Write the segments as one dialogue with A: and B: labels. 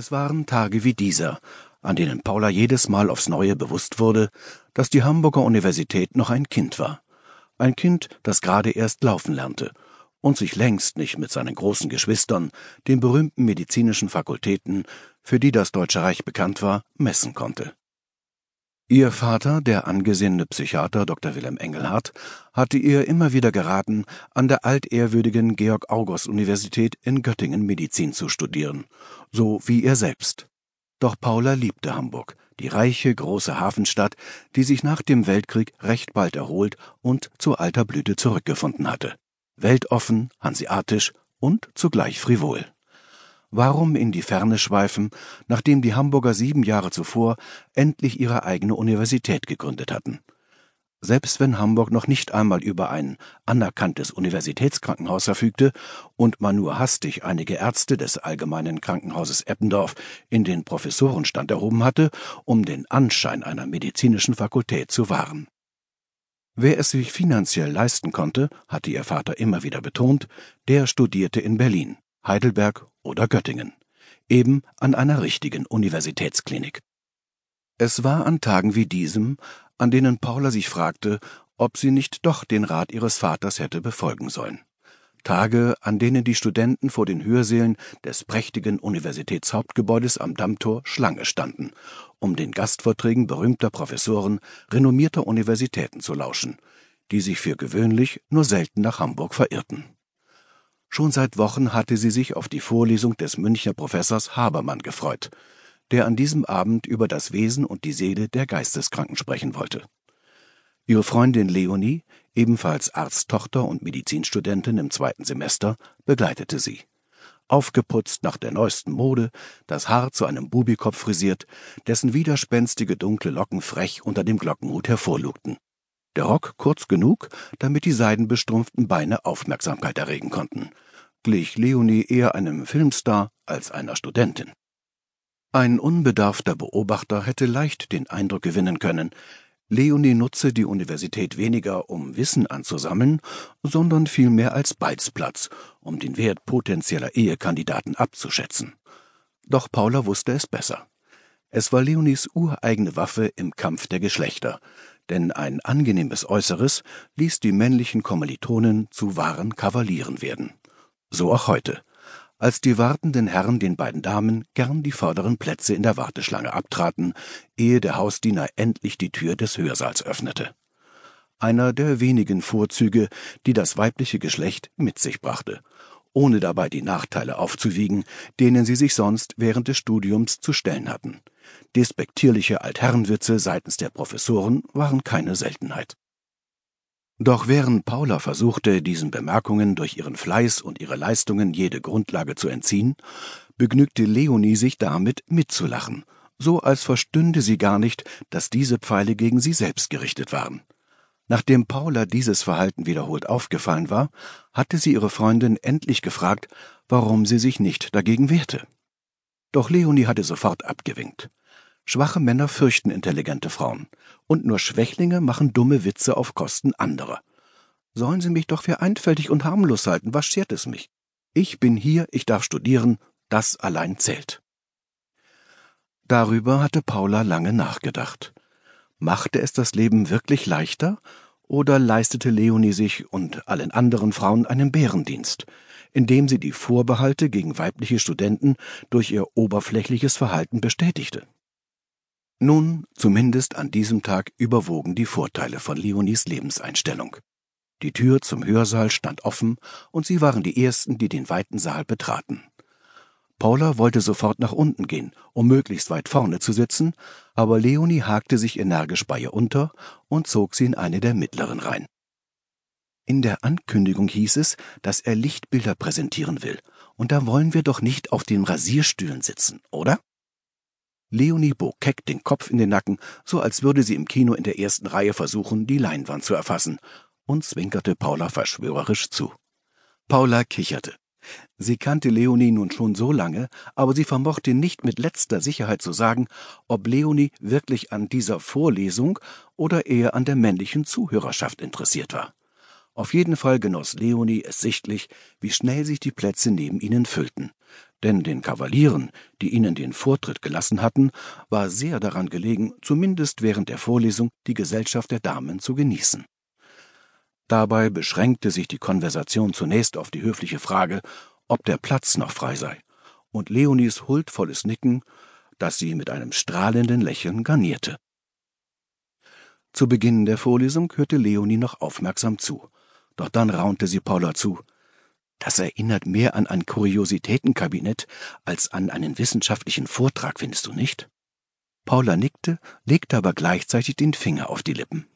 A: Es waren Tage wie dieser, an denen Paula jedes Mal aufs Neue bewusst wurde, dass die Hamburger Universität noch ein Kind war. Ein Kind, das gerade erst laufen lernte und sich längst nicht mit seinen großen Geschwistern, den berühmten medizinischen Fakultäten, für die das Deutsche Reich bekannt war, messen konnte. Ihr Vater, der angesehene Psychiater Dr. Wilhelm Engelhardt, hatte ihr immer wieder geraten, an der altehrwürdigen Georg-August-Universität in Göttingen Medizin zu studieren, so wie er selbst. Doch Paula liebte Hamburg, die reiche, große Hafenstadt, die sich nach dem Weltkrieg recht bald erholt und zu alter Blüte zurückgefunden hatte. Weltoffen, hanseatisch und zugleich frivol. Warum in die Ferne schweifen, nachdem die Hamburger sieben Jahre zuvor endlich ihre eigene Universität gegründet hatten? Selbst wenn Hamburg noch nicht einmal über ein anerkanntes Universitätskrankenhaus verfügte und man nur hastig einige Ärzte des Allgemeinen Krankenhauses Eppendorf in den Professorenstand erhoben hatte, um den Anschein einer medizinischen Fakultät zu wahren. Wer es sich finanziell leisten konnte, hatte ihr Vater immer wieder betont, der studierte in Berlin, Heidelberg oder Göttingen, eben an einer richtigen Universitätsklinik. Es war an Tagen wie diesem, an denen Paula sich fragte, ob sie nicht doch den Rat ihres Vaters hätte befolgen sollen. Tage, an denen die Studenten vor den Hörsälen des prächtigen Universitätshauptgebäudes am Dammtor Schlange standen, um den Gastvorträgen berühmter Professoren renommierter Universitäten zu lauschen, die sich für gewöhnlich nur selten nach Hamburg verirrten. Schon seit Wochen hatte sie sich auf die Vorlesung des Münchner Professors Habermann gefreut, der an diesem Abend über das Wesen und die Seele der Geisteskranken sprechen wollte. Ihre Freundin Leonie, ebenfalls Arzttochter und Medizinstudentin im zweiten Semester, begleitete sie. Aufgeputzt nach der neuesten Mode, das Haar zu einem Bubikopf frisiert, dessen widerspenstige dunkle Locken frech unter dem Glockenhut hervorlugten. Der Rock kurz genug, damit die seidenbestrumpften Beine Aufmerksamkeit erregen konnten. Glich Leonie eher einem Filmstar als einer Studentin. Ein unbedarfter Beobachter hätte leicht den Eindruck gewinnen können, Leonie nutze die Universität weniger, um Wissen anzusammeln, sondern vielmehr als Balzplatz, um den Wert potenzieller Ehekandidaten abzuschätzen. Doch Paula wusste es besser. Es war Leonies ureigene Waffe im Kampf der Geschlechter, denn ein angenehmes Äußeres ließ die männlichen Kommilitonen zu wahren Kavalieren werden. So auch heute, als die wartenden Herren den beiden Damen gern die vorderen Plätze in der Warteschlange abtraten, ehe der Hausdiener endlich die Tür des Hörsaals öffnete. Einer der wenigen Vorzüge, die das weibliche Geschlecht mit sich brachte, ohne dabei die Nachteile aufzuwiegen, denen sie sich sonst während des Studiums zu stellen hatten. Despektierliche Altherrenwitze seitens der Professoren waren keine Seltenheit. Doch während Paula versuchte, diesen Bemerkungen durch ihren Fleiß und ihre Leistungen jede Grundlage zu entziehen, begnügte Leonie sich damit mitzulachen, so als verstünde sie gar nicht, dass diese Pfeile gegen sie selbst gerichtet waren. Nachdem Paula dieses Verhalten wiederholt aufgefallen war, hatte sie ihre Freundin endlich gefragt, warum sie sich nicht dagegen wehrte. Doch Leonie hatte sofort abgewinkt. Schwache Männer fürchten intelligente Frauen, und nur Schwächlinge machen dumme Witze auf Kosten anderer. Sollen Sie mich doch für einfältig und harmlos halten, was schert es mich? Ich bin hier, ich darf studieren, das allein zählt. Darüber hatte Paula lange nachgedacht. Machte es das Leben wirklich leichter, oder leistete Leonie sich und allen anderen Frauen einen Bärendienst, indem sie die Vorbehalte gegen weibliche Studenten durch ihr oberflächliches Verhalten bestätigte? Nun, zumindest an diesem Tag überwogen die Vorteile von Leonies Lebenseinstellung. Die Tür zum Hörsaal stand offen, und sie waren die Ersten, die den weiten Saal betraten. Paula wollte sofort nach unten gehen, um möglichst weit vorne zu sitzen, aber Leonie hakte sich energisch bei ihr unter und zog sie in eine der mittleren Reihen. In der Ankündigung hieß es, dass er Lichtbilder präsentieren will, und da wollen wir doch nicht auf den Rasierstühlen sitzen, oder? Leonie bog keck den Kopf in den Nacken, so als würde sie im Kino in der ersten Reihe versuchen, die Leinwand zu erfassen, und zwinkerte Paula verschwörerisch zu. Paula kicherte. Sie kannte Leonie nun schon so lange, aber sie vermochte nicht mit letzter Sicherheit zu sagen, ob Leonie wirklich an dieser Vorlesung oder eher an der männlichen Zuhörerschaft interessiert war. Auf jeden Fall genoss Leonie es sichtlich, wie schnell sich die Plätze neben ihnen füllten, denn den Kavalieren, die ihnen den Vortritt gelassen hatten, war sehr daran gelegen, zumindest während der Vorlesung die Gesellschaft der Damen zu genießen. Dabei beschränkte sich die Konversation zunächst auf die höfliche Frage, ob der Platz noch frei sei, und Leonis huldvolles Nicken, das sie mit einem strahlenden Lächeln garnierte. Zu Beginn der Vorlesung hörte Leonie noch aufmerksam zu, doch dann raunte sie Paula zu. Das erinnert mehr an ein Kuriositätenkabinett als an einen wissenschaftlichen Vortrag, findest du nicht? Paula nickte, legte aber gleichzeitig den Finger auf die Lippen.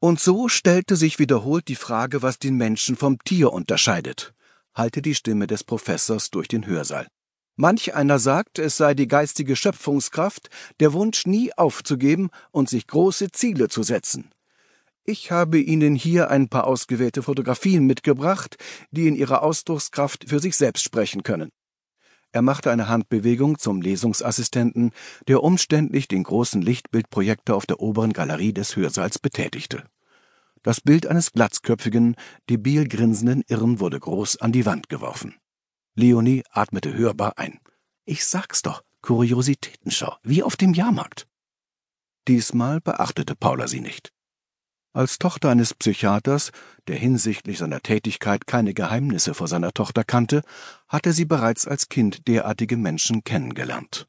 A: Und so stellte sich wiederholt die Frage, was den Menschen vom Tier unterscheidet, hallte die Stimme des Professors durch den Hörsaal. Manch einer sagt, es sei die geistige Schöpfungskraft, der Wunsch, nie aufzugeben und sich große Ziele zu setzen. Ich habe Ihnen hier ein paar ausgewählte Fotografien mitgebracht, die in ihrer Ausdruckskraft für sich selbst sprechen können. Er machte eine Handbewegung zum Lesungsassistenten, der umständlich den großen Lichtbildprojektor auf der oberen Galerie des Hörsaals betätigte. Das Bild eines glatzköpfigen, debil grinsenden Irren wurde groß an die Wand geworfen. Leonie atmete hörbar ein. Ich sag's doch, Kuriositätenschau, wie auf dem Jahrmarkt. Diesmal beachtete Paula sie nicht. Als Tochter eines Psychiaters, der hinsichtlich seiner Tätigkeit keine Geheimnisse vor seiner Tochter kannte, hatte sie bereits als Kind derartige Menschen kennengelernt.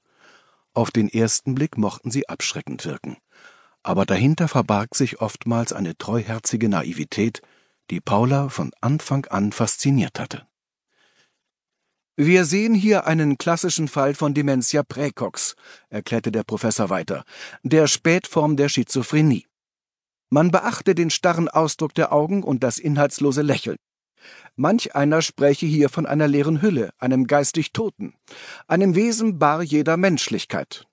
A: Auf den ersten Blick mochten sie abschreckend wirken, aber dahinter verbarg sich oftmals eine treuherzige Naivität, die Paula von Anfang an fasziniert hatte. Wir sehen hier einen klassischen Fall von Dementia praecox, erklärte der Professor weiter, der Spätform der Schizophrenie. Man beachte den starren Ausdruck der Augen und das inhaltslose Lächeln. Manch einer spräche hier von einer leeren Hülle, einem geistig Toten, einem Wesen bar jeder Menschlichkeit.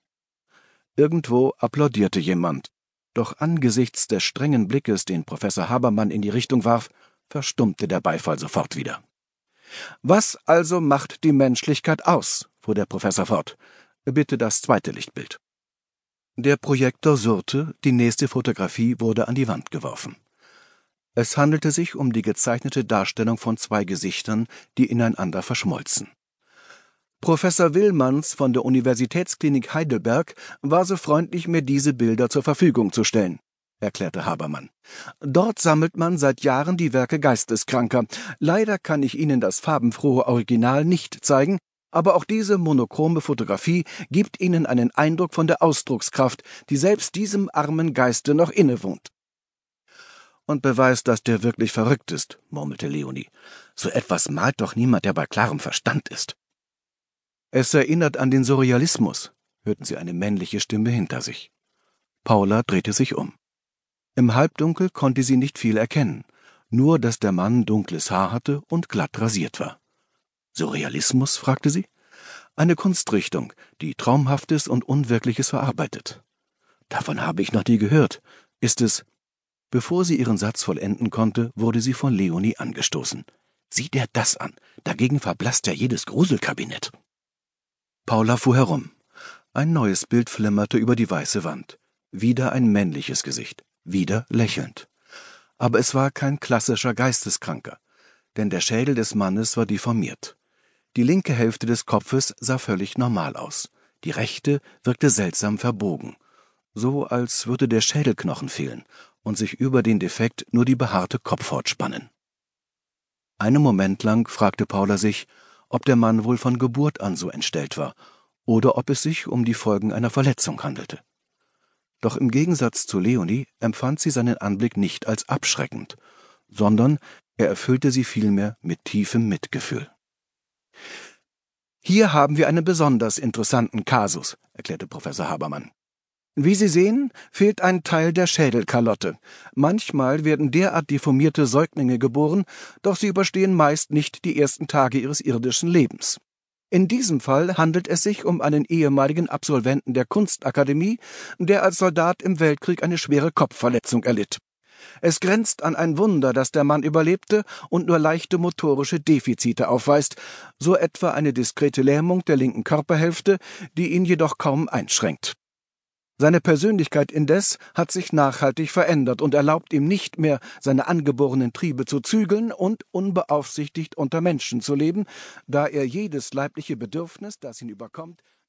A: Irgendwo applaudierte jemand, doch angesichts des strengen Blickes, den Professor Habermann in die Richtung warf, verstummte der Beifall sofort wieder. Was also macht die Menschlichkeit aus? fuhr der Professor fort. Bitte das zweite Lichtbild. Der Projektor surrte, die nächste Fotografie wurde an die Wand geworfen. Es handelte sich um die gezeichnete Darstellung von zwei Gesichtern, die ineinander verschmolzen. Professor Willmanns von der Universitätsklinik Heidelberg war so freundlich, mir diese Bilder zur Verfügung zu stellen erklärte Habermann. Dort sammelt man seit Jahren die Werke Geisteskranker. Leider kann ich Ihnen das farbenfrohe Original nicht zeigen, aber auch diese monochrome Fotografie gibt Ihnen einen Eindruck von der Ausdruckskraft, die selbst diesem armen Geiste noch innewohnt. Und beweist, dass der wirklich verrückt ist, murmelte Leonie. So etwas malt doch niemand, der bei klarem Verstand ist. Es erinnert an den Surrealismus, hörten sie eine männliche Stimme hinter sich. Paula drehte sich um. Im Halbdunkel konnte sie nicht viel erkennen, nur dass der Mann dunkles Haar hatte und glatt rasiert war. Surrealismus? fragte sie. Eine Kunstrichtung, die Traumhaftes und Unwirkliches verarbeitet. Davon habe ich noch nie gehört. Ist es. Bevor sie ihren Satz vollenden konnte, wurde sie von Leonie angestoßen. Sieh dir das an. Dagegen verblasst ja jedes Gruselkabinett. Paula fuhr herum. Ein neues Bild flimmerte über die weiße Wand. Wieder ein männliches Gesicht wieder lächelnd. Aber es war kein klassischer Geisteskranker, denn der Schädel des Mannes war deformiert. Die linke Hälfte des Kopfes sah völlig normal aus, die rechte wirkte seltsam verbogen, so als würde der Schädelknochen fehlen und sich über den Defekt nur die behaarte Kopfhaut spannen. Einen Moment lang fragte Paula sich, ob der Mann wohl von Geburt an so entstellt war oder ob es sich um die Folgen einer Verletzung handelte. Doch im Gegensatz zu Leonie empfand sie seinen Anblick nicht als abschreckend, sondern er erfüllte sie vielmehr mit tiefem Mitgefühl. Hier haben wir einen besonders interessanten Kasus, erklärte Professor Habermann. Wie Sie sehen, fehlt ein Teil der Schädelkalotte. Manchmal werden derart deformierte Säuglinge geboren, doch sie überstehen meist nicht die ersten Tage ihres irdischen Lebens. In diesem Fall handelt es sich um einen ehemaligen Absolventen der Kunstakademie, der als Soldat im Weltkrieg eine schwere Kopfverletzung erlitt. Es grenzt an ein Wunder, dass der Mann überlebte und nur leichte motorische Defizite aufweist, so etwa eine diskrete Lähmung der linken Körperhälfte, die ihn jedoch kaum einschränkt. Seine Persönlichkeit indes hat sich nachhaltig verändert und erlaubt ihm nicht mehr, seine angeborenen Triebe zu zügeln und unbeaufsichtigt unter Menschen zu leben, da er jedes leibliche Bedürfnis, das ihn überkommt,